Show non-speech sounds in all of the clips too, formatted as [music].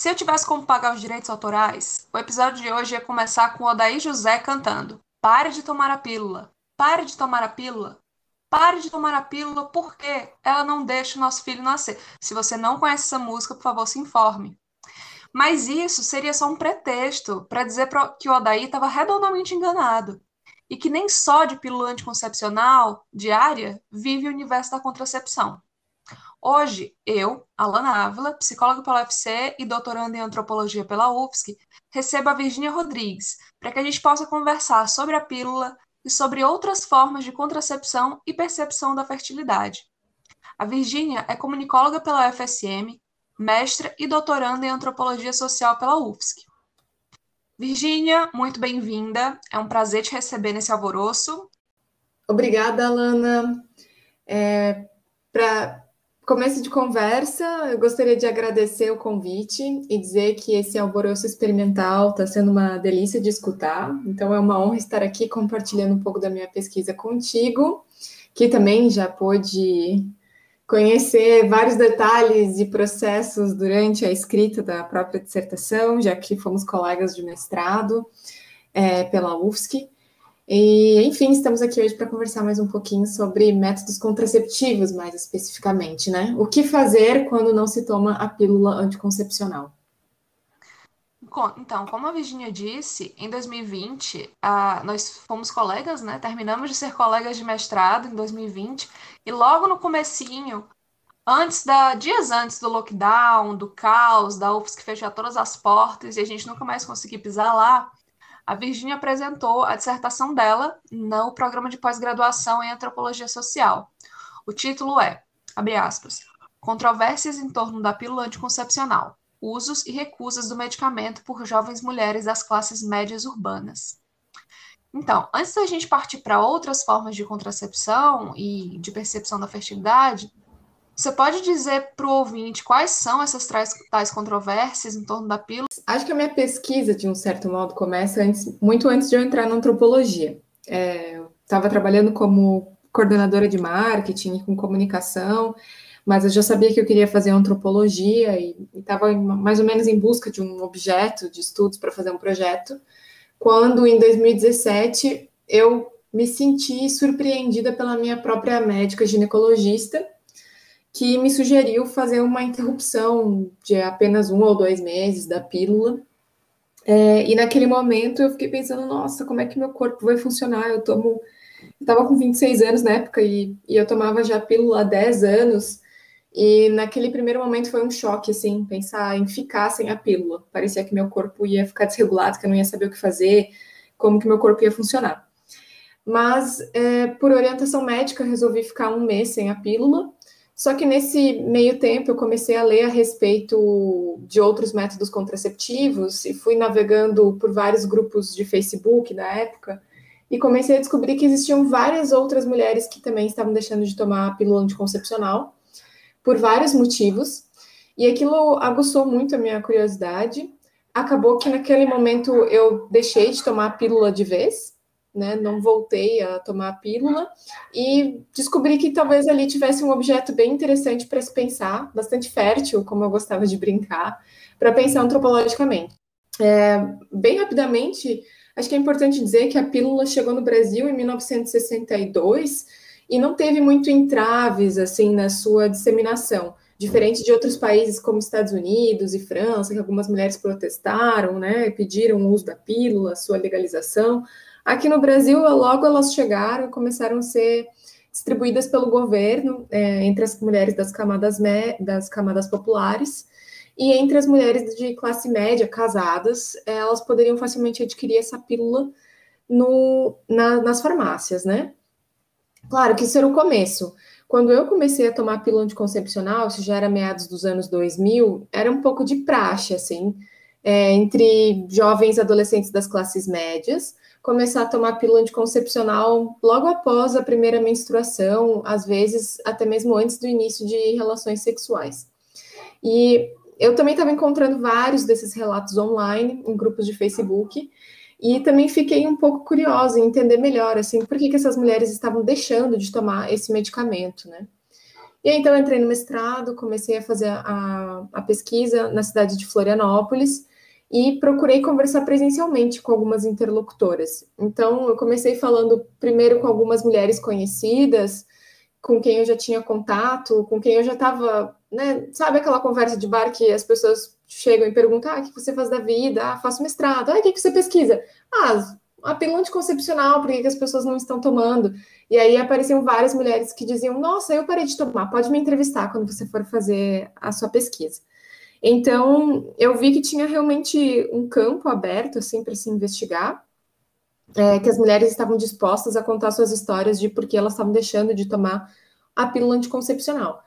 Se eu tivesse como pagar os direitos autorais, o episódio de hoje ia começar com Odaí José cantando: Pare de tomar a pílula, pare de tomar a pílula, pare de tomar a pílula porque ela não deixa o nosso filho nascer. Se você não conhece essa música, por favor, se informe. Mas isso seria só um pretexto para dizer que o Odaí estava redondamente enganado e que nem só de pílula anticoncepcional diária vive o universo da contracepção. Hoje, eu, Alana Ávila, psicóloga pela UFC e doutoranda em antropologia pela UFSC, recebo a Virginia Rodrigues para que a gente possa conversar sobre a pílula e sobre outras formas de contracepção e percepção da fertilidade. A Virginia é comunicóloga pela UFSM, mestra e doutoranda em antropologia social pela UFSC. Virgínia, muito bem-vinda. É um prazer te receber nesse alvoroço. Obrigada, Alana. É, Para começo de conversa, eu gostaria de agradecer o convite e dizer que esse alvoroço experimental está sendo uma delícia de escutar. Então, é uma honra estar aqui compartilhando um pouco da minha pesquisa contigo, que também já pôde conhecer vários detalhes e processos durante a escrita da própria dissertação, já que fomos colegas de mestrado é, pela UFSC. E, enfim, estamos aqui hoje para conversar mais um pouquinho sobre métodos contraceptivos, mais especificamente, né? O que fazer quando não se toma a pílula anticoncepcional? Então, como a Virginia disse, em 2020, uh, nós fomos colegas, né? Terminamos de ser colegas de mestrado em 2020, e logo no comecinho, antes da dias antes do lockdown, do caos, da UFSC fechar todas as portas e a gente nunca mais conseguir pisar lá, a Virginia apresentou a dissertação dela no programa de pós-graduação em antropologia social. O título é, abre aspas, Controvérsias em torno da pílula anticoncepcional, usos e recusas do medicamento por jovens mulheres das classes médias urbanas. Então, antes da gente partir para outras formas de contracepção e de percepção da fertilidade, você pode dizer para o ouvinte quais são essas tais, tais controvérsias em torno da pílula? Acho que a minha pesquisa, de um certo modo, começa antes, muito antes de eu entrar na antropologia. É, Estava trabalhando como coordenadora de marketing com comunicação, mas eu já sabia que eu queria fazer antropologia e estava mais ou menos em busca de um objeto de estudos para fazer um projeto, quando em 2017 eu me senti surpreendida pela minha própria médica ginecologista, que me sugeriu fazer uma interrupção de apenas um ou dois meses da pílula. É, e naquele momento eu fiquei pensando, nossa, como é que meu corpo vai funcionar? Eu tomo. Eu estava com 26 anos na época e, e eu tomava já pílula há 10 anos. E naquele primeiro momento foi um choque, assim, pensar em ficar sem a pílula. Parecia que meu corpo ia ficar desregulado, que eu não ia saber o que fazer, como que meu corpo ia funcionar. Mas, é, por orientação médica, resolvi ficar um mês sem a pílula. Só que nesse meio tempo eu comecei a ler a respeito de outros métodos contraceptivos e fui navegando por vários grupos de Facebook da época e comecei a descobrir que existiam várias outras mulheres que também estavam deixando de tomar a pílula anticoncepcional por vários motivos. E aquilo aguçou muito a minha curiosidade. Acabou que naquele momento eu deixei de tomar a pílula de vez né? Não voltei a tomar a pílula e descobri que talvez ali tivesse um objeto bem interessante para se pensar, bastante fértil, como eu gostava de brincar, para pensar antropologicamente. É, bem rapidamente, acho que é importante dizer que a pílula chegou no Brasil em 1962 e não teve muito entraves assim na sua disseminação. Diferente de outros países como Estados Unidos e França, que algumas mulheres protestaram, né, pediram o uso da pílula, sua legalização, Aqui no Brasil, logo elas chegaram começaram a ser distribuídas pelo governo é, entre as mulheres das camadas, das camadas populares e entre as mulheres de classe média casadas, elas poderiam facilmente adquirir essa pílula no, na, nas farmácias, né? Claro que isso era o começo. Quando eu comecei a tomar pílula anticoncepcional, isso já era meados dos anos 2000, era um pouco de praxe, assim, é, entre jovens adolescentes das classes médias, começar a tomar pílula anticoncepcional logo após a primeira menstruação, às vezes até mesmo antes do início de relações sexuais. E eu também estava encontrando vários desses relatos online em grupos de Facebook e também fiquei um pouco curiosa em entender melhor assim por que, que essas mulheres estavam deixando de tomar esse medicamento, né? E aí, então, entrei no mestrado, comecei a fazer a, a pesquisa na cidade de Florianópolis e procurei conversar presencialmente com algumas interlocutoras. Então, eu comecei falando primeiro com algumas mulheres conhecidas, com quem eu já tinha contato, com quem eu já estava, né? Sabe aquela conversa de bar que as pessoas chegam e perguntam: ah, o que você faz da vida? Ah, faço mestrado. Ah, o que você pesquisa? Ah, a pílula anticoncepcional, por que, as pessoas não estão tomando? E aí apareciam várias mulheres que diziam: Nossa, eu parei de tomar, pode me entrevistar quando você for fazer a sua pesquisa. Então, eu vi que tinha realmente um campo aberto, assim, para se investigar, é, que as mulheres estavam dispostas a contar suas histórias de por que elas estavam deixando de tomar a pílula anticoncepcional.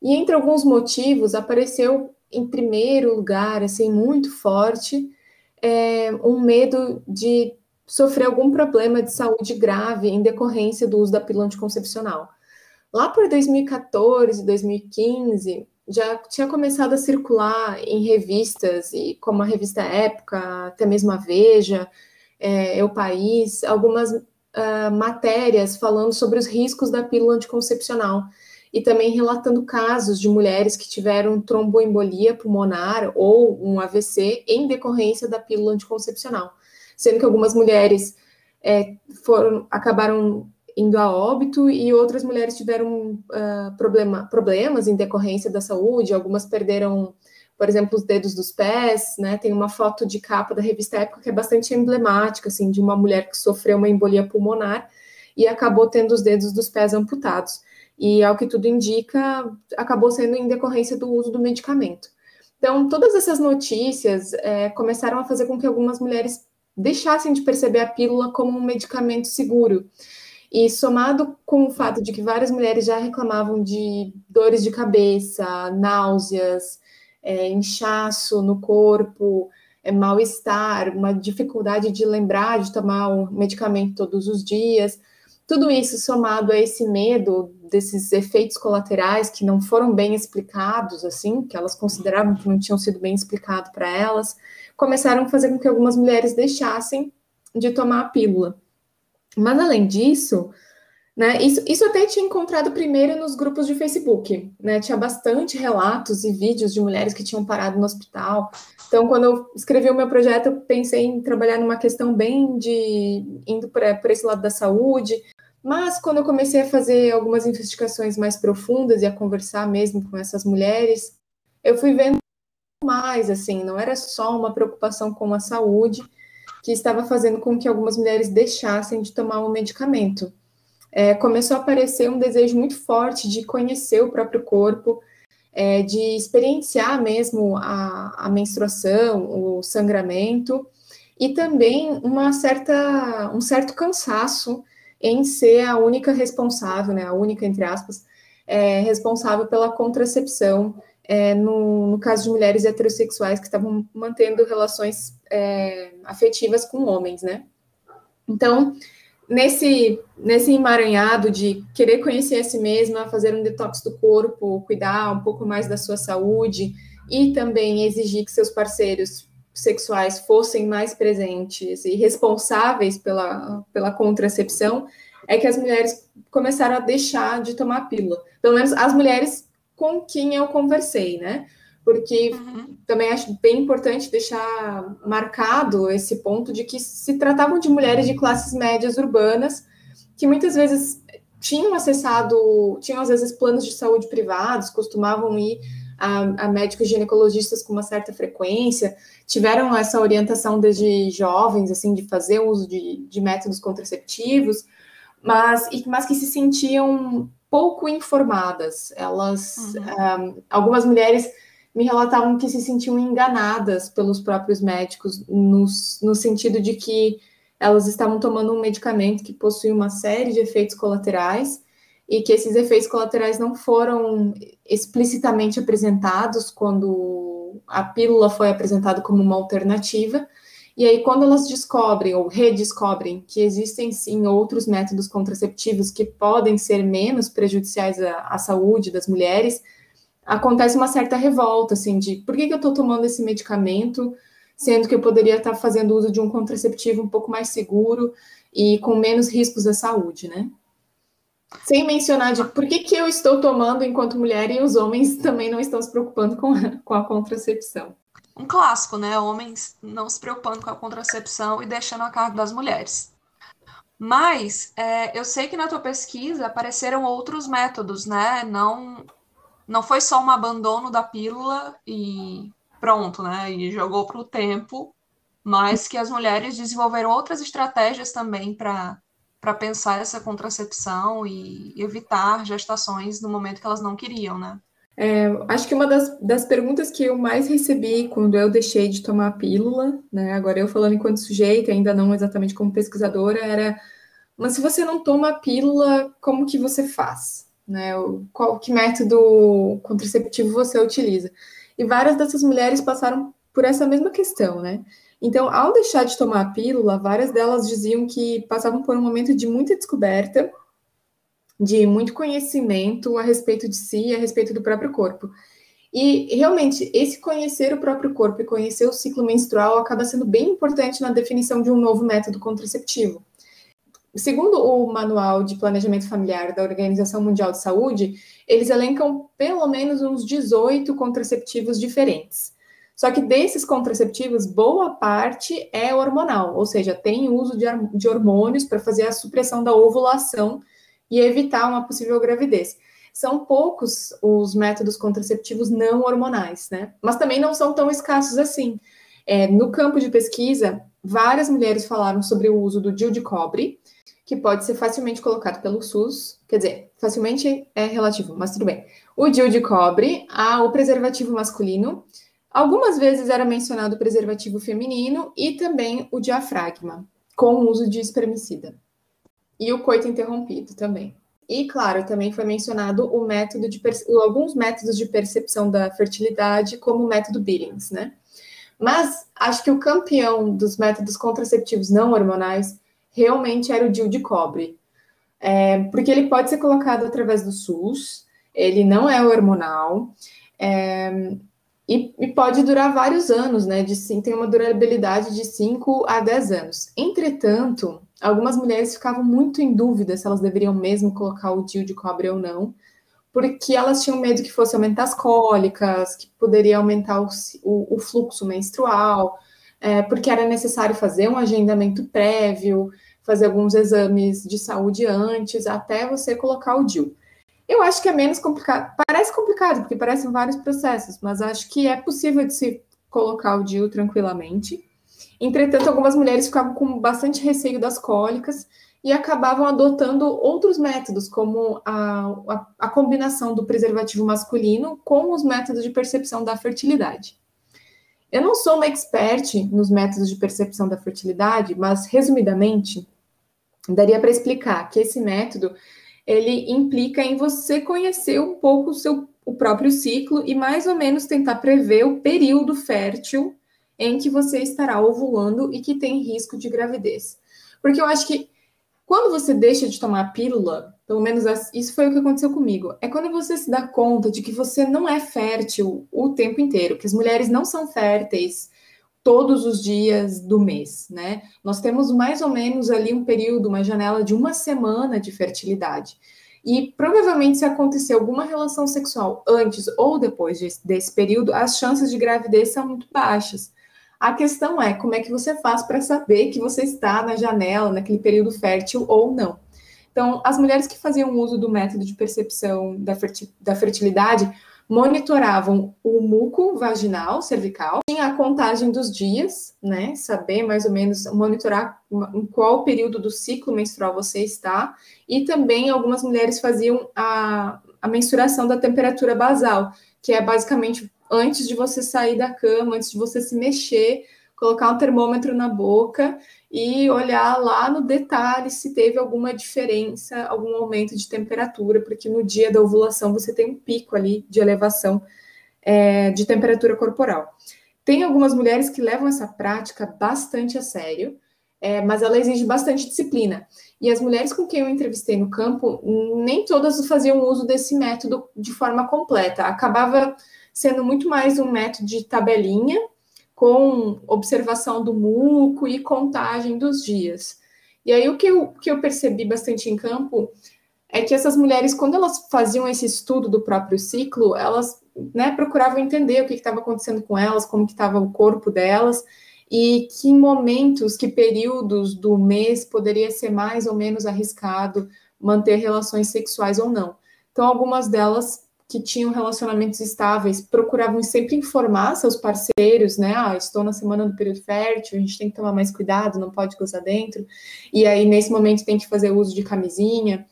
E entre alguns motivos, apareceu em primeiro lugar, assim, muito forte, é, um medo de sofrer algum problema de saúde grave em decorrência do uso da pílula anticoncepcional. Lá por 2014, 2015, já tinha começado a circular em revistas, e como a revista Época, até mesmo a Veja, é, o País, algumas uh, matérias falando sobre os riscos da pílula anticoncepcional. E também relatando casos de mulheres que tiveram tromboembolia pulmonar ou um AVC em decorrência da pílula anticoncepcional. Sendo que algumas mulheres é, foram, acabaram indo a óbito e outras mulheres tiveram uh, problema, problemas em decorrência da saúde, algumas perderam, por exemplo, os dedos dos pés, né? Tem uma foto de capa da revista Época que é bastante emblemática, assim, de uma mulher que sofreu uma embolia pulmonar e acabou tendo os dedos dos pés amputados. E, ao que tudo indica, acabou sendo em decorrência do uso do medicamento. Então, todas essas notícias é, começaram a fazer com que algumas mulheres deixassem de perceber a pílula como um medicamento seguro. E somado com o fato de que várias mulheres já reclamavam de dores de cabeça, náuseas, é, inchaço no corpo, é, mal-estar, uma dificuldade de lembrar de tomar o medicamento todos os dias, tudo isso somado a esse medo desses efeitos colaterais que não foram bem explicados, assim, que elas consideravam que não tinham sido bem explicado para elas, começaram a fazer com que algumas mulheres deixassem de tomar a pílula. Mas além disso, né, isso, isso até tinha encontrado primeiro nos grupos de Facebook, né? Tinha bastante relatos e vídeos de mulheres que tinham parado no hospital. Então, quando eu escrevi o meu projeto, eu pensei em trabalhar numa questão bem de indo por, por esse lado da saúde. Mas quando eu comecei a fazer algumas investigações mais profundas e a conversar mesmo com essas mulheres, eu fui vendo mais, assim, não era só uma preocupação com a saúde que estava fazendo com que algumas mulheres deixassem de tomar o medicamento. É, começou a aparecer um desejo muito forte de conhecer o próprio corpo, é, de experienciar mesmo a, a menstruação, o sangramento, e também uma certa, um certo cansaço em ser a única responsável, né, a única, entre aspas, é, responsável pela contracepção é, no, no, caso de mulheres heterossexuais que estavam mantendo relações é, afetivas com homens, né? Então, nesse, nesse emaranhado de querer conhecer a si mesma, fazer um detox do corpo, cuidar um pouco mais da sua saúde e também exigir que seus parceiros sexuais fossem mais presentes e responsáveis pela, pela contracepção, é que as mulheres começaram a deixar de tomar pílula. Pelo menos as mulheres com quem eu conversei, né? Porque uhum. também acho bem importante deixar marcado esse ponto de que se tratavam de mulheres de classes médias urbanas que muitas vezes tinham acessado, tinham às vezes planos de saúde privados, costumavam ir a, a, médicos ginecologistas com uma certa frequência, tiveram essa orientação desde jovens, assim, de fazer uso de, de métodos contraceptivos, mas, mas que se sentiam pouco informadas. Elas, uhum. um, algumas mulheres me relatavam que se sentiam enganadas pelos próprios médicos, no, no sentido de que elas estavam tomando um medicamento que possui uma série de efeitos colaterais e que esses efeitos colaterais não foram explicitamente apresentados quando a pílula foi apresentada como uma alternativa, e aí, quando elas descobrem ou redescobrem que existem sim outros métodos contraceptivos que podem ser menos prejudiciais à, à saúde das mulheres, acontece uma certa revolta, assim, de por que, que eu estou tomando esse medicamento, sendo que eu poderia estar fazendo uso de um contraceptivo um pouco mais seguro e com menos riscos à saúde, né? Sem mencionar de por que, que eu estou tomando enquanto mulher e os homens também não estão se preocupando com a, com a contracepção. Um clássico, né? Homens não se preocupando com a contracepção e deixando a cargo das mulheres. Mas é, eu sei que na tua pesquisa apareceram outros métodos, né? Não, não foi só um abandono da pílula e pronto, né? E jogou para o tempo, mas que as mulheres desenvolveram outras estratégias também para para pensar essa contracepção e evitar gestações no momento que elas não queriam, né? É, acho que uma das, das perguntas que eu mais recebi quando eu deixei de tomar a pílula, né, agora eu falando enquanto sujeito, ainda não exatamente como pesquisadora, era, mas se você não toma a pílula, como que você faz? Né, qual que método contraceptivo você utiliza? E várias dessas mulheres passaram por essa mesma questão, né? Então, ao deixar de tomar a pílula, várias delas diziam que passavam por um momento de muita descoberta, de muito conhecimento a respeito de si e a respeito do próprio corpo. E realmente, esse conhecer o próprio corpo e conhecer o ciclo menstrual acaba sendo bem importante na definição de um novo método contraceptivo. Segundo o Manual de Planejamento Familiar da Organização Mundial de Saúde, eles elencam pelo menos uns 18 contraceptivos diferentes. Só que desses contraceptivos, boa parte é hormonal, ou seja, tem uso de, hormônios para fazer a supressão da ovulação e evitar uma possível gravidez. São poucos os métodos contraceptivos não hormonais, né? Mas também não são tão escassos assim. É, no campo de pesquisa, várias mulheres falaram sobre o uso do DIU de cobre, que pode ser facilmente colocado pelo SUS, quer dizer, facilmente é relativo, mas tudo bem. O DIU de cobre, o preservativo masculino, algumas vezes era mencionado o preservativo feminino e também o diafragma, com o uso de espermicida. E o coito interrompido também. E, claro, também foi mencionado o método de alguns métodos de percepção da fertilidade, como o método Billings, né? Mas acho que o campeão dos métodos contraceptivos não hormonais realmente era o DIU de cobre. É, porque ele pode ser colocado através do SUS, ele não é hormonal, é, e, e, pode durar vários anos, né? De, tem uma durabilidade de 5 a 10 anos. Entretanto, algumas mulheres ficavam muito em dúvida se elas deveriam mesmo colocar o DIU de cobre ou não, porque elas tinham medo que fosse aumentar as cólicas, que poderia aumentar o, o, o fluxo menstrual, é, porque era necessário fazer um agendamento prévio, fazer alguns exames de saúde antes, até você colocar o DIU. Eu acho que é menos complicado. Parece complicado, porque parecem vários processos, mas acho que é possível de se colocar o DIU tranquilamente. Entretanto, algumas mulheres ficavam com bastante receio das cólicas e acabavam adotando outros métodos, como a, a, a combinação do preservativo masculino com os métodos de percepção da fertilidade. Eu não sou uma expert nos métodos de percepção da fertilidade, mas resumidamente, daria para explicar que esse método ele implica em você conhecer um pouco o seu o próprio ciclo e mais ou menos tentar prever o período fértil em que você estará ovulando e que tem risco de gravidez. Porque eu acho que quando você deixa de tomar pílula, pelo menos isso foi o que aconteceu comigo, é quando você se dá conta de que você não é fértil o tempo inteiro, que as mulheres não são férteis todos os dias do mês, né? Nós temos mais ou menos ali um período, uma janela de uma semana de fertilidade. E provavelmente, se acontecer alguma relação sexual antes ou depois desse período, as chances de gravidez são muito baixas. A questão é como é que você faz para saber que você está na janela, naquele período fértil ou não. Então, as mulheres que faziam uso do método de percepção da fertilidade monitoravam o muco vaginal, cervical, tinha a contagem dos dias, né? Saber mais ou menos, monitorar em qual período do ciclo menstrual você está, e também algumas mulheres faziam a, a mensuração da temperatura basal, que é basicamente antes de você sair da cama, antes de você se mexer, colocar um termômetro na boca e olhar lá no detalhe se teve alguma diferença, algum aumento de temperatura, porque no dia da ovulação você tem um pico ali de elevação é, de temperatura corporal. Tem algumas mulheres que levam essa prática bastante a sério, é, mas ela exige bastante disciplina. E as mulheres com quem eu entrevistei no campo, nem todas faziam uso desse método de forma completa. Acabava sendo muito mais um método de tabelinha, com observação do muco e contagem dos dias. E aí o que eu, que eu percebi bastante em campo é que essas mulheres, quando elas faziam esse estudo do próprio ciclo, elas né, procuravam entender o que estava acontecendo com elas, como que estava o corpo delas, e que momentos, que períodos do mês poderia ser mais ou menos arriscado manter relações sexuais ou não. Então, algumas delas que tinham relacionamentos estáveis procuravam sempre informar seus parceiros, né? Ah, estou na semana do período fértil, a gente tem que tomar mais cuidado, não pode gozar dentro. E aí, nesse momento, tem que fazer uso de camisinha.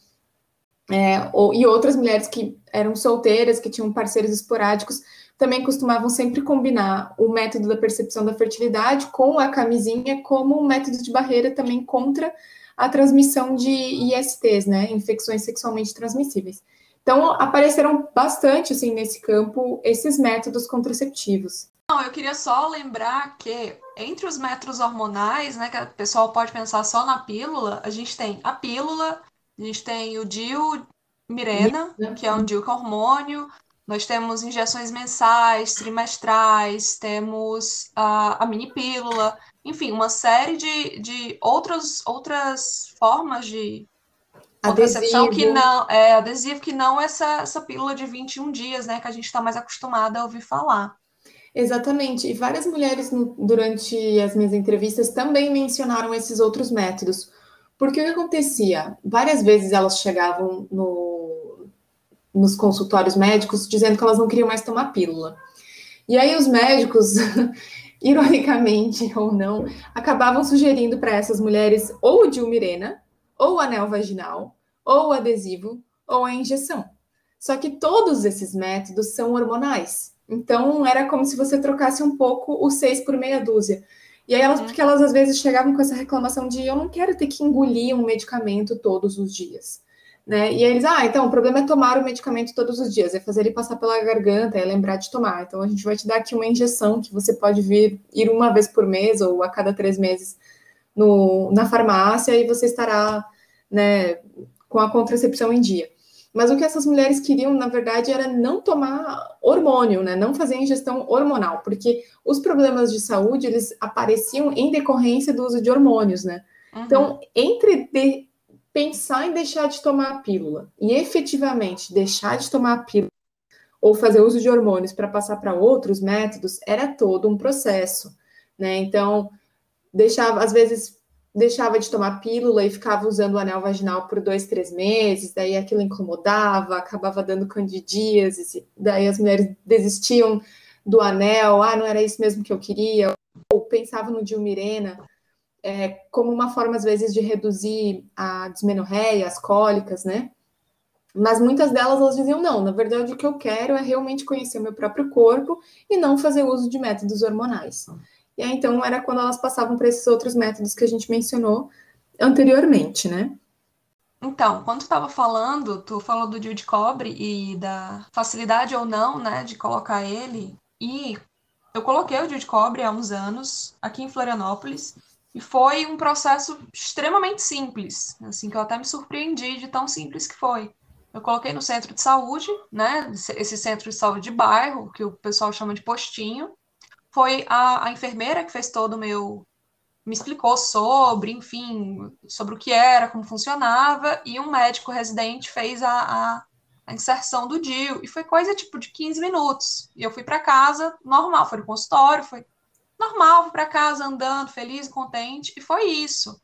É, ou, e outras mulheres que eram solteiras, que tinham parceiros esporádicos, também costumavam sempre combinar o método da percepção da fertilidade com a camisinha como um método de barreira também contra a transmissão de ISTs, né, infecções sexualmente transmissíveis. Então, apareceram bastante, assim, nesse campo, esses métodos contraceptivos. Não, eu queria só lembrar que entre os métodos hormonais, né, que o pessoal pode pensar só na pílula, a gente tem a pílula, a gente tem o DIU Mirena, que é um DIU com hormônio, nós temos injeções mensais, trimestrais, temos a, a mini pílula, enfim, uma série de, de outras, outras formas de contracepção que não é adesivo, que não essa, essa pílula de 21 dias, né, que a gente está mais acostumada a ouvir falar. Exatamente, e várias mulheres no, durante as minhas entrevistas também mencionaram esses outros métodos. Porque o que acontecia? Várias vezes elas chegavam no, nos consultórios médicos dizendo que elas não queriam mais tomar pílula. E aí os médicos, [laughs] ironicamente ou não, acabavam sugerindo para essas mulheres ou o dilmirena, ou anel vaginal, ou adesivo, ou a injeção. Só que todos esses métodos são hormonais. Então era como se você trocasse um pouco o seis por meia dúzia. E aí elas, uhum. porque elas às vezes chegavam com essa reclamação de eu não quero ter que engolir um medicamento todos os dias. Né? E aí eles, ah, então o problema é tomar o medicamento todos os dias, é fazer ele passar pela garganta, é lembrar de tomar. Então a gente vai te dar aqui uma injeção que você pode vir ir uma vez por mês ou a cada três meses no, na farmácia e você estará né, com a contracepção em dia. Mas o que essas mulheres queriam, na verdade, era não tomar hormônio, né? Não fazer ingestão hormonal, porque os problemas de saúde eles apareciam em decorrência do uso de hormônios, né? Uhum. Então, entre de pensar em deixar de tomar a pílula e efetivamente deixar de tomar a pílula ou fazer uso de hormônios para passar para outros métodos, era todo um processo, né? Então, deixava, às vezes, deixava de tomar pílula e ficava usando o anel vaginal por dois, três meses, daí aquilo incomodava, acabava dando candidíase, daí as mulheres desistiam do anel, ah, não era isso mesmo que eu queria, ou pensavam no Dilmirena é, como uma forma, às vezes, de reduzir a dismenorreia, as cólicas, né? Mas muitas delas, elas diziam, não, na verdade o que eu quero é realmente conhecer o meu próprio corpo e não fazer uso de métodos hormonais. E aí, então, era quando elas passavam para esses outros métodos que a gente mencionou anteriormente, né? Então, quando tu estava falando, tu falou do DIU de cobre e da facilidade ou não, né, de colocar ele. E eu coloquei o DIU de cobre há uns anos aqui em Florianópolis e foi um processo extremamente simples, assim que eu até me surpreendi de tão simples que foi. Eu coloquei no centro de saúde, né, esse centro de saúde de bairro, que o pessoal chama de postinho, foi a, a enfermeira que fez todo o meu. me explicou sobre, enfim, sobre o que era, como funcionava, e um médico residente fez a, a, a inserção do DIU, e foi coisa tipo de 15 minutos. E eu fui para casa, normal, foi no consultório, foi normal, fui para casa andando, feliz, contente, e foi isso.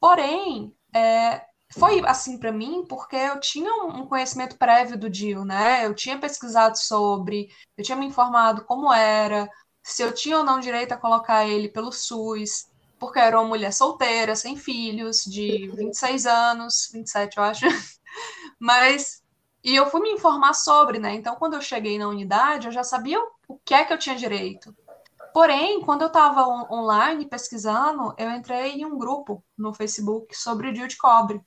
Porém, é, foi assim para mim porque eu tinha um conhecimento prévio do DIU, né? Eu tinha pesquisado sobre, eu tinha me informado como era, se eu tinha ou não direito a colocar ele pelo SUS, porque eu era uma mulher solteira, sem filhos, de 26 anos, 27 eu acho. [laughs] Mas e eu fui me informar sobre, né? Então, quando eu cheguei na unidade, eu já sabia o que é que eu tinha direito. Porém, quando eu estava on online pesquisando, eu entrei em um grupo no Facebook sobre o DIU de cobre.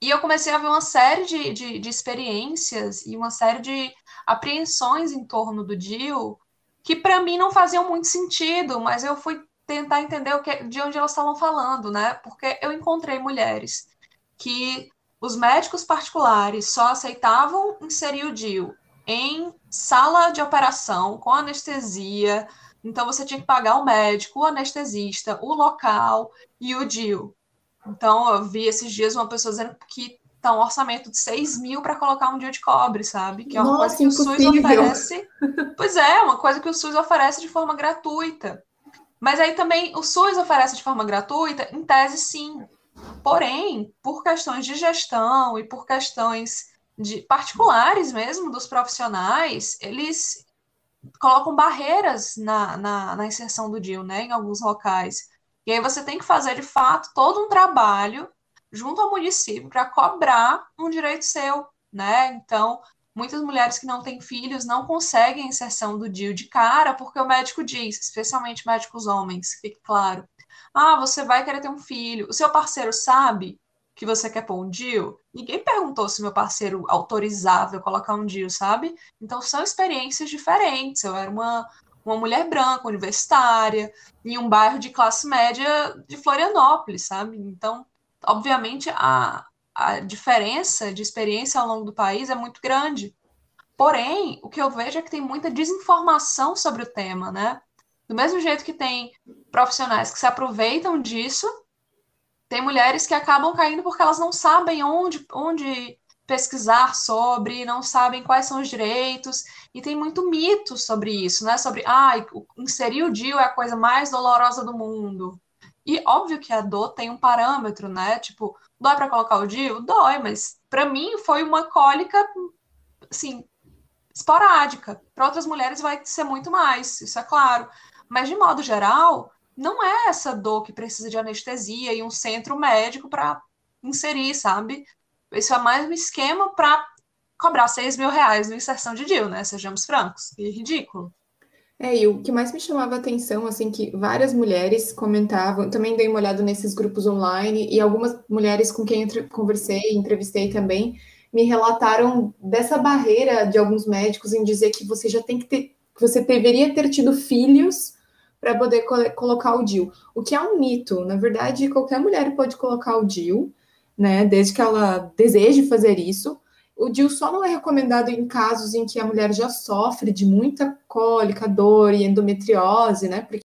E eu comecei a ver uma série de, de, de experiências e uma série de apreensões em torno do DIU que para mim não faziam muito sentido, mas eu fui tentar entender o que, de onde elas estavam falando, né? Porque eu encontrei mulheres que os médicos particulares só aceitavam inserir o DIU em sala de operação com anestesia. Então você tinha que pagar o médico, o anestesista, o local e o DIU. Então eu vi esses dias uma pessoa dizendo que tá um orçamento de 6 mil para colocar um dia de cobre, sabe? Que é uma Nossa, coisa que impossível. o SUS oferece. Pois é, uma coisa que o SUS oferece de forma gratuita. Mas aí também o SUS oferece de forma gratuita, em tese sim. Porém, por questões de gestão e por questões de particulares mesmo dos profissionais, eles colocam barreiras na, na, na inserção do DIL, né, em alguns locais. E aí você tem que fazer, de fato, todo um trabalho junto ao município para cobrar um direito seu, né? Então, muitas mulheres que não têm filhos não conseguem a inserção do DIL de cara, porque o médico diz, especialmente médicos homens, fique claro, ah, você vai querer ter um filho, o seu parceiro sabe que você quer pôr um DIL? Ninguém perguntou se meu parceiro autorizava eu colocar um DIL, sabe? Então são experiências diferentes. Eu era uma, uma mulher branca, universitária, em um bairro de classe média de Florianópolis, sabe? Então, obviamente, a, a diferença de experiência ao longo do país é muito grande. Porém, o que eu vejo é que tem muita desinformação sobre o tema, né? Do mesmo jeito que tem profissionais que se aproveitam disso, tem mulheres que acabam caindo porque elas não sabem onde, onde pesquisar sobre, não sabem quais são os direitos, e tem muito mito sobre isso, né? Sobre, ah, inserir o DIU é a coisa mais dolorosa do mundo. E óbvio que a dor tem um parâmetro, né? Tipo, dói para colocar o DIU? Dói, mas para mim foi uma cólica, assim, esporádica. Para outras mulheres vai ser muito mais, isso é claro. Mas, de modo geral, não é essa dor que precisa de anestesia e um centro médico para inserir, sabe? Isso é mais um esquema para cobrar 6 mil reais no inserção de DIL, né? Sejamos francos. Que ridículo. É, e o que mais me chamava a atenção, assim, que várias mulheres comentavam, também dei uma olhada nesses grupos online, e algumas mulheres com quem eu conversei, entrevistei também, me relataram dessa barreira de alguns médicos em dizer que você já tem que ter, que você deveria ter tido filhos para poder co colocar o DIL. O que é um mito. Na verdade, qualquer mulher pode colocar o DIL, né? Desde que ela deseje fazer isso. O DIL só não é recomendado em casos em que a mulher já sofre de muita cólica, dor e endometriose, né? Porque...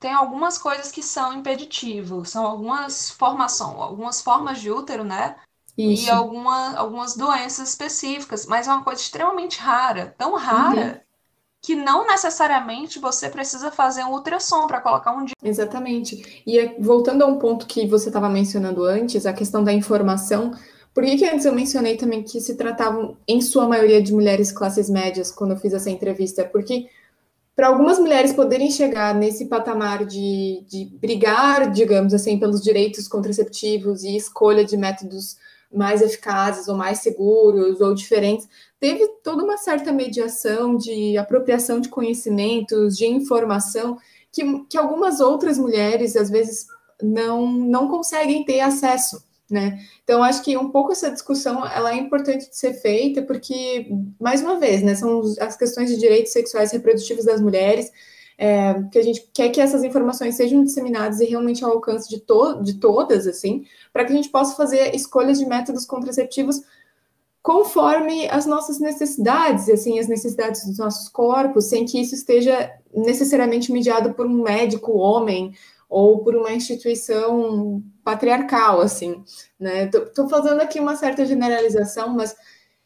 Tem algumas coisas que são impeditivos, são algumas formações, algumas formas de útero, né? Isso. E alguma, algumas doenças específicas, mas é uma coisa extremamente rara, tão rara. Uhum que não necessariamente você precisa fazer um ultrassom para colocar um dia. Exatamente. E é, voltando a um ponto que você estava mencionando antes, a questão da informação. Por que, que antes eu mencionei também que se tratavam, em sua maioria, de mulheres classes médias quando eu fiz essa entrevista? Porque para algumas mulheres poderem chegar nesse patamar de, de brigar, digamos assim, pelos direitos contraceptivos e escolha de métodos mais eficazes ou mais seguros ou diferentes, teve toda uma certa mediação de apropriação de conhecimentos, de informação, que, que algumas outras mulheres, às vezes, não, não conseguem ter acesso. Né? Então, acho que um pouco essa discussão ela é importante de ser feita, porque, mais uma vez, né, são as questões de direitos sexuais e reprodutivos das mulheres, é, que a gente quer que essas informações sejam disseminadas e realmente ao alcance de, to de todas, assim, para que a gente possa fazer escolhas de métodos contraceptivos conforme as nossas necessidades, assim, as necessidades dos nossos corpos, sem que isso esteja necessariamente mediado por um médico homem ou por uma instituição patriarcal, assim, né? Tô fazendo aqui uma certa generalização, mas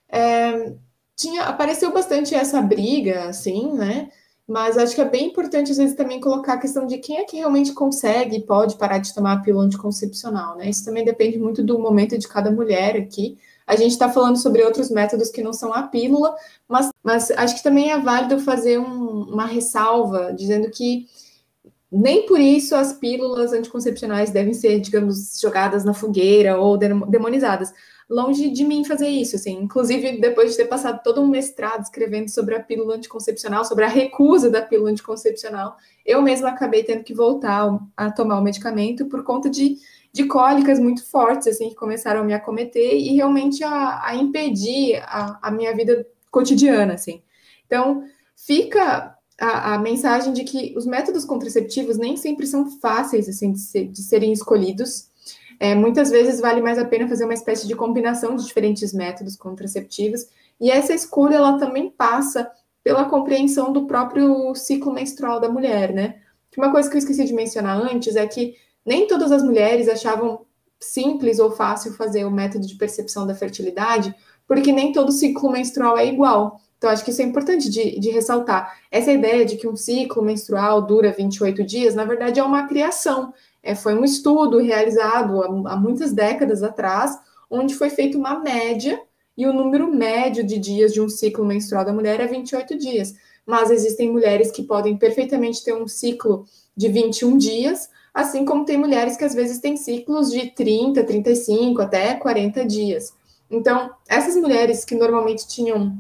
é, tinha apareceu bastante essa briga, assim, né? Mas acho que é bem importante, às vezes, também colocar a questão de quem é que realmente consegue e pode parar de tomar a pílula anticoncepcional, né? Isso também depende muito do momento de cada mulher aqui. A gente está falando sobre outros métodos que não são a pílula, mas, mas acho que também é válido fazer um, uma ressalva, dizendo que nem por isso as pílulas anticoncepcionais devem ser, digamos, jogadas na fogueira ou demonizadas longe de mim fazer isso, assim. Inclusive, depois de ter passado todo um mestrado escrevendo sobre a pílula anticoncepcional, sobre a recusa da pílula anticoncepcional, eu mesma acabei tendo que voltar a tomar o medicamento por conta de, de cólicas muito fortes, assim, que começaram a me acometer e realmente a, a impedir a, a minha vida cotidiana, assim. Então, fica a, a, mensagem de que os métodos contraceptivos nem sempre são fáceis, assim, de, ser, de serem escolhidos, é, muitas vezes vale mais a pena fazer uma espécie de combinação de diferentes métodos contraceptivos, e essa escolha ela também passa pela compreensão do próprio ciclo menstrual da mulher, né? Uma coisa que eu esqueci de mencionar antes é que nem todas as mulheres achavam simples ou fácil fazer o método de percepção da fertilidade, porque nem todo ciclo menstrual é igual. Então, acho que isso é importante de, de, ressaltar. Essa ideia de que um ciclo menstrual dura 28 dias, na verdade, é uma criação. É, foi um estudo realizado há, há muitas décadas atrás, onde foi feita uma média, e o número médio de dias de um ciclo menstrual da mulher é 28 dias. Mas existem mulheres que podem perfeitamente ter um ciclo de 21 dias, assim como tem mulheres que às vezes têm ciclos de 30, 35, até 40 dias. Então, essas mulheres que normalmente tinham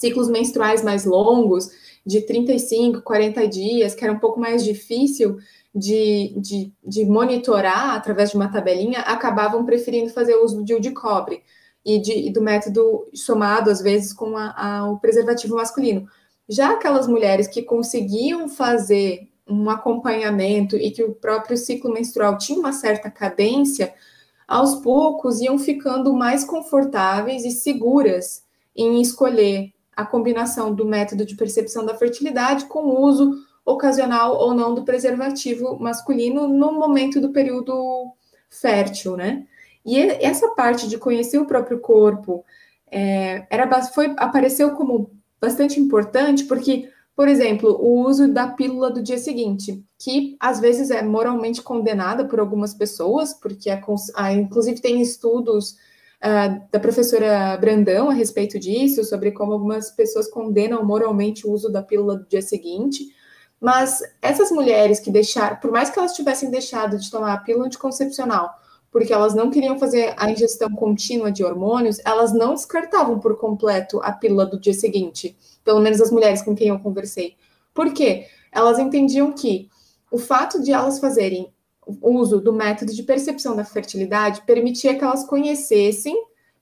ciclos menstruais mais longos, de 35, 40 dias, que era um pouco mais difícil de, de, de monitorar através de uma tabelinha, acabavam preferindo fazer uso do de cobre e, de, e do método somado, às vezes, com a, a, o preservativo masculino. Já aquelas mulheres que conseguiam fazer um acompanhamento e que o próprio ciclo menstrual tinha uma certa cadência, aos poucos iam ficando mais confortáveis e seguras em escolher a combinação do método de percepção da fertilidade com o uso ocasional ou não do preservativo masculino no momento do período fértil, né? E essa parte de conhecer o próprio corpo é, era, foi, apareceu como bastante importante porque, por exemplo, o uso da pílula do dia seguinte, que às vezes é moralmente condenada por algumas pessoas, porque é, inclusive tem estudos uh, da professora Brandão a respeito disso, sobre como algumas pessoas condenam moralmente o uso da pílula do dia seguinte. Mas essas mulheres que deixaram, por mais que elas tivessem deixado de tomar a pílula anticoncepcional, porque elas não queriam fazer a ingestão contínua de hormônios, elas não descartavam por completo a pílula do dia seguinte. Pelo menos as mulheres com quem eu conversei. Por quê? Elas entendiam que o fato de elas fazerem uso do método de percepção da fertilidade permitia que elas conhecessem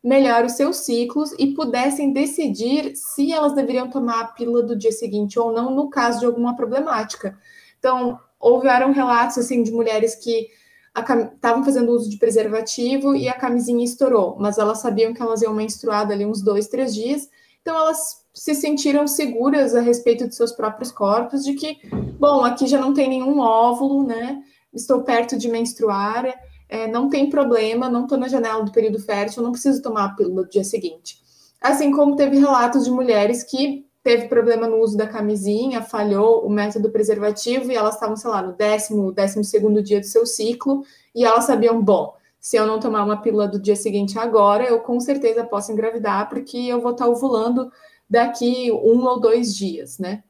melhor os seus ciclos e pudessem decidir se elas deveriam tomar a pílula do dia seguinte ou não, no caso de alguma problemática. Então, houveram relatos assim de mulheres que estavam fazendo uso de preservativo e a camisinha estourou, mas elas sabiam que elas iam menstruar ali uns dois, três dias, então elas se sentiram seguras a respeito de seus próprios corpos, de que, bom, aqui já não tem nenhum óvulo, né? Estou perto de menstruar, é, não tem problema, não estou na janela do período fértil, não preciso tomar a pílula do dia seguinte. Assim como teve relatos de mulheres que teve problema no uso da camisinha, falhou o método preservativo e elas estavam, sei lá, no décimo, décimo segundo dia do seu ciclo e elas sabiam, bom, se eu não tomar uma pílula do dia seguinte agora, eu com certeza posso engravidar porque eu vou estar ovulando daqui um ou dois dias, né?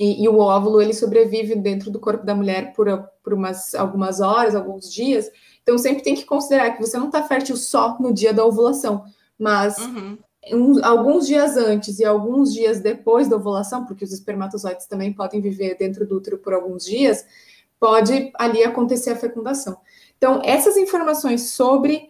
E, e, o óvulo ele sobrevive dentro do corpo da mulher por, por umas, algumas horas, alguns dias. Então sempre tem que considerar que você não está fértil só no dia da ovulação, mas uhum. um, alguns dias antes e alguns dias depois da ovulação, porque os espermatozoides também podem viver dentro do útero por alguns dias, pode ali acontecer a fecundação. Então essas informações sobre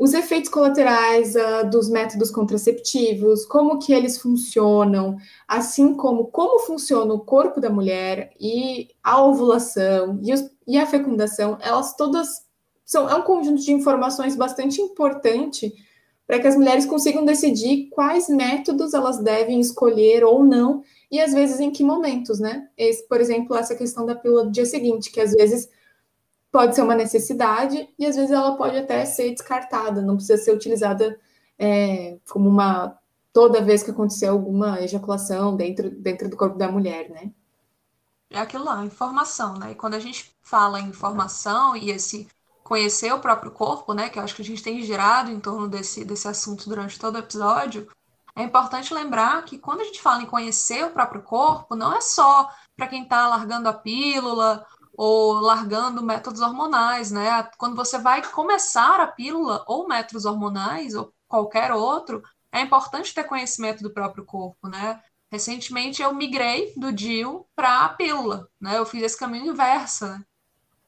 os efeitos colaterais uh, dos métodos contraceptivos, como que eles funcionam, assim como como funciona o corpo da mulher e a ovulação e, os, e a fecundação, elas todas são é um conjunto de informações bastante importante para que as mulheres consigam decidir quais métodos elas devem escolher ou não e às vezes em que momentos, né? Esse, por exemplo, essa questão da pílula do dia seguinte, que às vezes pode ser uma necessidade e às vezes ela pode até ser descartada, não precisa ser utilizada é, como uma toda vez que acontecer alguma ejaculação dentro, dentro do corpo da mulher, né? É aquilo lá, informação, né? E quando a gente fala em informação e esse conhecer o próprio corpo, né, que eu acho que a gente tem girado em torno desse, desse assunto durante todo o episódio, é importante lembrar que quando a gente fala em conhecer o próprio corpo, não é só para quem está largando a pílula ou largando métodos hormonais, né? Quando você vai começar a pílula ou métodos hormonais ou qualquer outro, é importante ter conhecimento do próprio corpo, né? Recentemente eu migrei do DIU para a pílula, né? Eu fiz esse caminho inverso, né?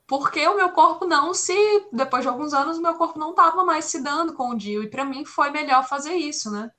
Porque o meu corpo não se, depois de alguns anos, o meu corpo não estava mais se dando com o DIU e para mim foi melhor fazer isso, né?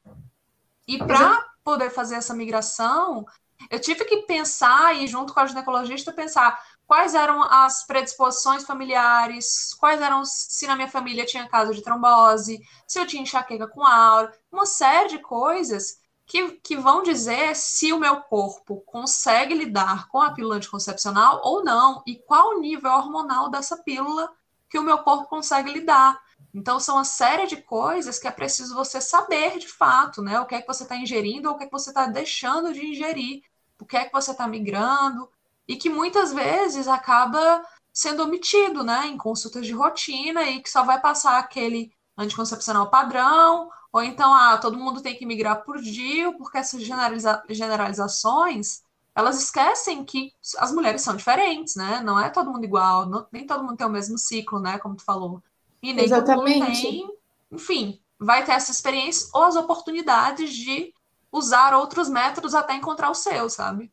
E para poder fazer essa migração, eu tive que pensar e junto com a ginecologista pensar quais eram as predisposições familiares, quais eram se na minha família tinha caso de trombose, se eu tinha enxaqueca com aura, uma série de coisas que, que vão dizer se o meu corpo consegue lidar com a pílula anticoncepcional ou não, e qual o nível hormonal dessa pílula que o meu corpo consegue lidar. Então, são uma série de coisas que é preciso você saber de fato, né? O que é que você está ingerindo ou o que é que você está deixando de ingerir, o que é que você está migrando, e que muitas vezes acaba sendo omitido, né? Em consultas de rotina e que só vai passar aquele anticoncepcional padrão, ou então, ah, todo mundo tem que migrar por DIU, porque essas generaliza generalizações elas esquecem que as mulheres são diferentes, né? Não é todo mundo igual, não, nem todo mundo tem o mesmo ciclo, né? Como tu falou. E nem Exatamente. todo mundo tem, enfim, vai ter essa experiência ou as oportunidades de usar outros métodos até encontrar o seu, sabe?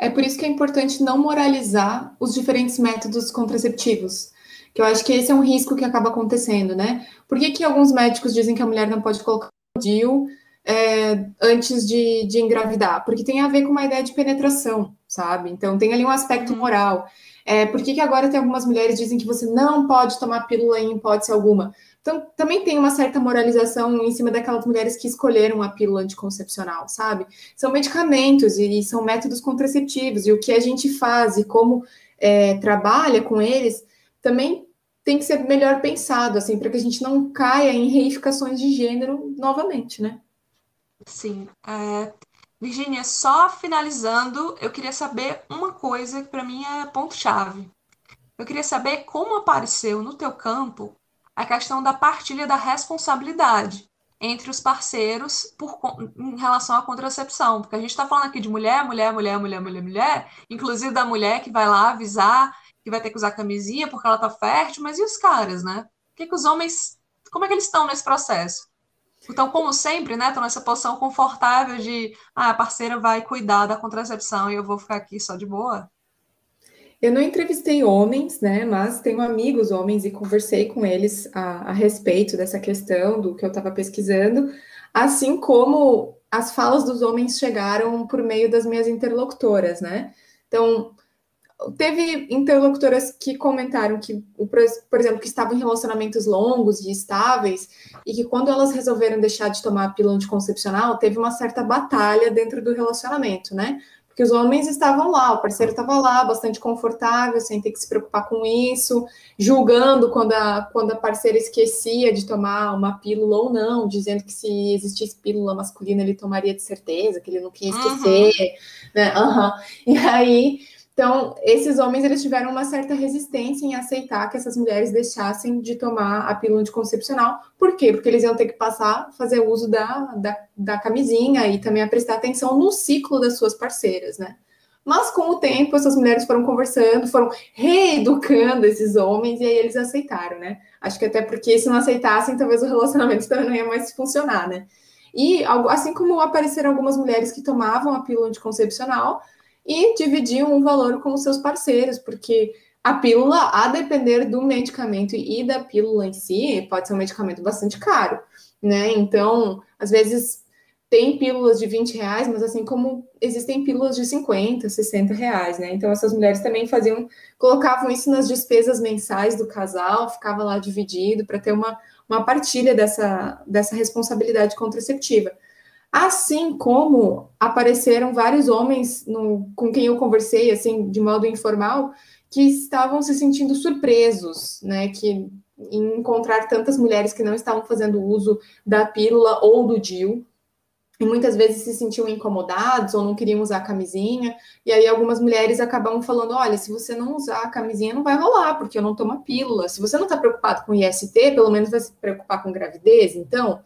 É por isso que é importante não moralizar os diferentes métodos contraceptivos. Que eu acho que esse é um risco que acaba acontecendo, né? Por que, que alguns médicos dizem que a mulher não pode colocar o DIU é, antes de, de engravidar? Porque tem a ver com uma ideia de penetração, sabe? Então tem ali um aspecto uhum. moral. É, por que, que agora tem algumas mulheres que dizem que você não pode tomar pílula em hipótese alguma? Então, também tem uma certa moralização em cima daquelas mulheres que escolheram a pílula anticoncepcional, sabe? São medicamentos e, são métodos contraceptivos, e o que a gente faz e como é, trabalha com eles também tem que ser melhor pensado, assim, para que a gente não caia em reificações de gênero novamente, né? Sim. É, Virginia, só finalizando, eu queria saber uma coisa que para mim é ponto-chave. Eu queria saber como apareceu no teu campo a questão da partilha da responsabilidade entre os parceiros por, em relação à contracepção, porque a gente está falando aqui de mulher, mulher, mulher, mulher, mulher, mulher, inclusive da mulher que vai lá avisar que vai ter que usar camisinha porque ela está fértil, mas e os caras, né? O que, que os homens, como é que eles estão nesse processo? Então, como sempre, né, estão nessa posição confortável de, ah, a parceira vai cuidar da contracepção e eu vou ficar aqui só de boa. Eu não entrevistei homens, né, mas tenho amigos homens e conversei com eles a, a respeito dessa questão do que eu estava pesquisando, assim como as falas dos homens chegaram por meio das minhas interlocutoras, né? Então, teve interlocutoras que comentaram que, por exemplo, que estavam em relacionamentos longos e estáveis e que quando elas resolveram deixar de tomar a pílula anticoncepcional, teve uma certa batalha dentro do relacionamento, né? Porque os homens estavam lá, o parceiro estava lá, bastante confortável, sem ter que se preocupar com isso, julgando quando a, quando a parceira esquecia de tomar uma pílula ou não, dizendo que se existisse pílula masculina ele tomaria de certeza, que ele não queria esquecer, uhum. né? Uhum. E aí então, esses homens eles tiveram uma certa resistência em aceitar que essas mulheres deixassem de tomar a pílula anticoncepcional. Por quê? Porque eles iam ter que passar fazer uso da, da, da camisinha e também a prestar atenção no ciclo das suas parceiras, né? Mas com o tempo, essas mulheres foram conversando, foram reeducando esses homens e aí eles aceitaram, né? Acho que até porque se não aceitassem, talvez o relacionamento [laughs] também não ia mais funcionar, né? E assim como apareceram algumas mulheres que tomavam a pílula anticoncepcional, e dividiam um valor com os seus parceiros, porque a pílula, a depender do medicamento e da pílula em si, pode ser um medicamento bastante caro, né? Então, às vezes tem pílulas de 20 reais, mas assim como existem pílulas de 50, 60 reais, né? Então essas mulheres também faziam, colocavam isso nas despesas mensais do casal, ficava lá dividido para ter uma, uma partilha dessa, dessa responsabilidade contraceptiva. Assim como apareceram vários homens no, com quem eu conversei, assim, de modo informal, que estavam se sentindo surpresos, né, que em encontrar tantas mulheres que não estavam fazendo uso da pílula ou do DIU, e muitas vezes se sentiam incomodados ou não queriam usar a camisinha, e aí algumas mulheres acabam falando, olha, se você não usar a camisinha não vai rolar, porque eu não tomo a pílula, se você não está preocupado com IST, pelo menos vai se preocupar com gravidez, então...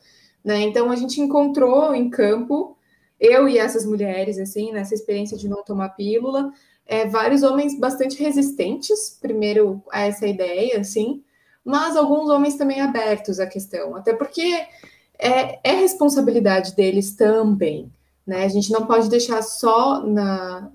Né? Então a gente encontrou em campo, eu e essas mulheres, assim, nessa experiência de não tomar pílula, é, vários homens bastante resistentes, primeiro, a essa ideia, assim, mas alguns homens também abertos à questão, até porque é, é responsabilidade deles também, né? A gente não pode deixar só na,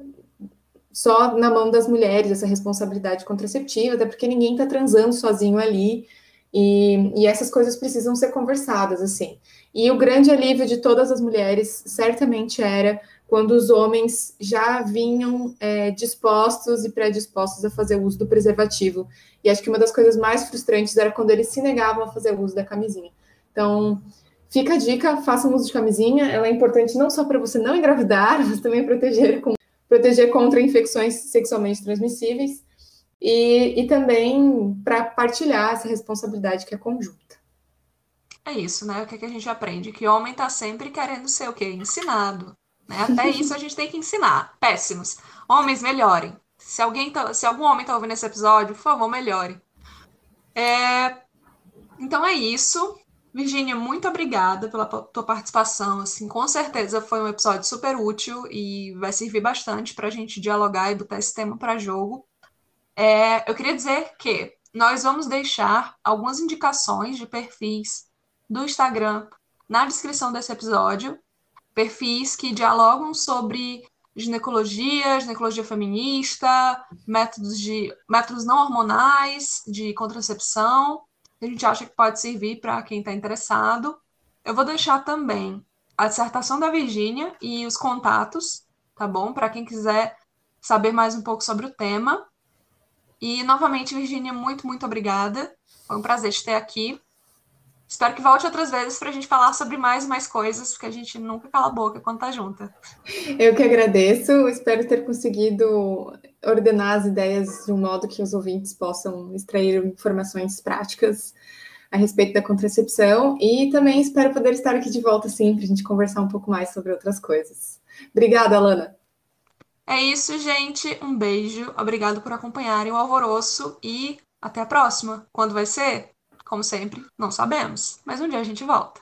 só na mão das mulheres essa responsabilidade contraceptiva, até porque ninguém está transando sozinho ali, e, e, essas coisas precisam ser conversadas, assim. E o grande alívio de todas as mulheres certamente era quando os homens já vinham é, dispostos e predispostos a fazer uso do preservativo. E acho que uma das coisas mais frustrantes era quando eles se negavam a fazer uso da camisinha. Então, fica a dica, façam uso de camisinha. Ela é importante não só para você não engravidar, [laughs] mas também proteger, com, proteger contra infecções sexualmente transmissíveis. E, e também para partilhar essa responsabilidade que é conjunta. É isso, né? O que, é que a gente aprende? Que homem tá sempre querendo ser o quê? Ensinado. Né? Até [laughs] isso a gente tem que ensinar. Péssimos. Homens, melhorem. Se alguém tá, se algum homem tá ouvindo esse episódio, por favor, melhore. É... Então é isso. Virginia, muito obrigada pela tua participação. Assim, com certeza foi um episódio super útil e vai servir bastante para a gente dialogar e botar esse tema para jogo. É, eu queria dizer que nós vamos deixar algumas indicações de perfis do Instagram na descrição desse episódio. Perfis que dialogam sobre ginecologia, ginecologia feminista, métodos, de, métodos não hormonais de contracepção a gente acha que pode servir para quem está interessado. Eu vou deixar também a dissertação da Virgínia e os contatos, tá bom? Para quem quiser saber mais um pouco sobre o tema. E novamente, Virgínia, muito, muito obrigada. Foi um prazer te ter aqui. Espero que volte outras vezes para a gente falar sobre mais e mais coisas, porque a gente nunca cala a boca quando tá junta. Eu que agradeço, espero ter conseguido ordenar as ideias de um modo que os ouvintes possam extrair informações práticas a respeito da contracepção e também espero poder estar aqui de volta sim para a gente conversar um pouco mais sobre outras coisas. Obrigada, Alana. É isso, gente. Um beijo. Obrigado por acompanharem o Alvoroço e até a próxima. Quando vai ser? Como sempre, não sabemos, mas um dia a gente volta.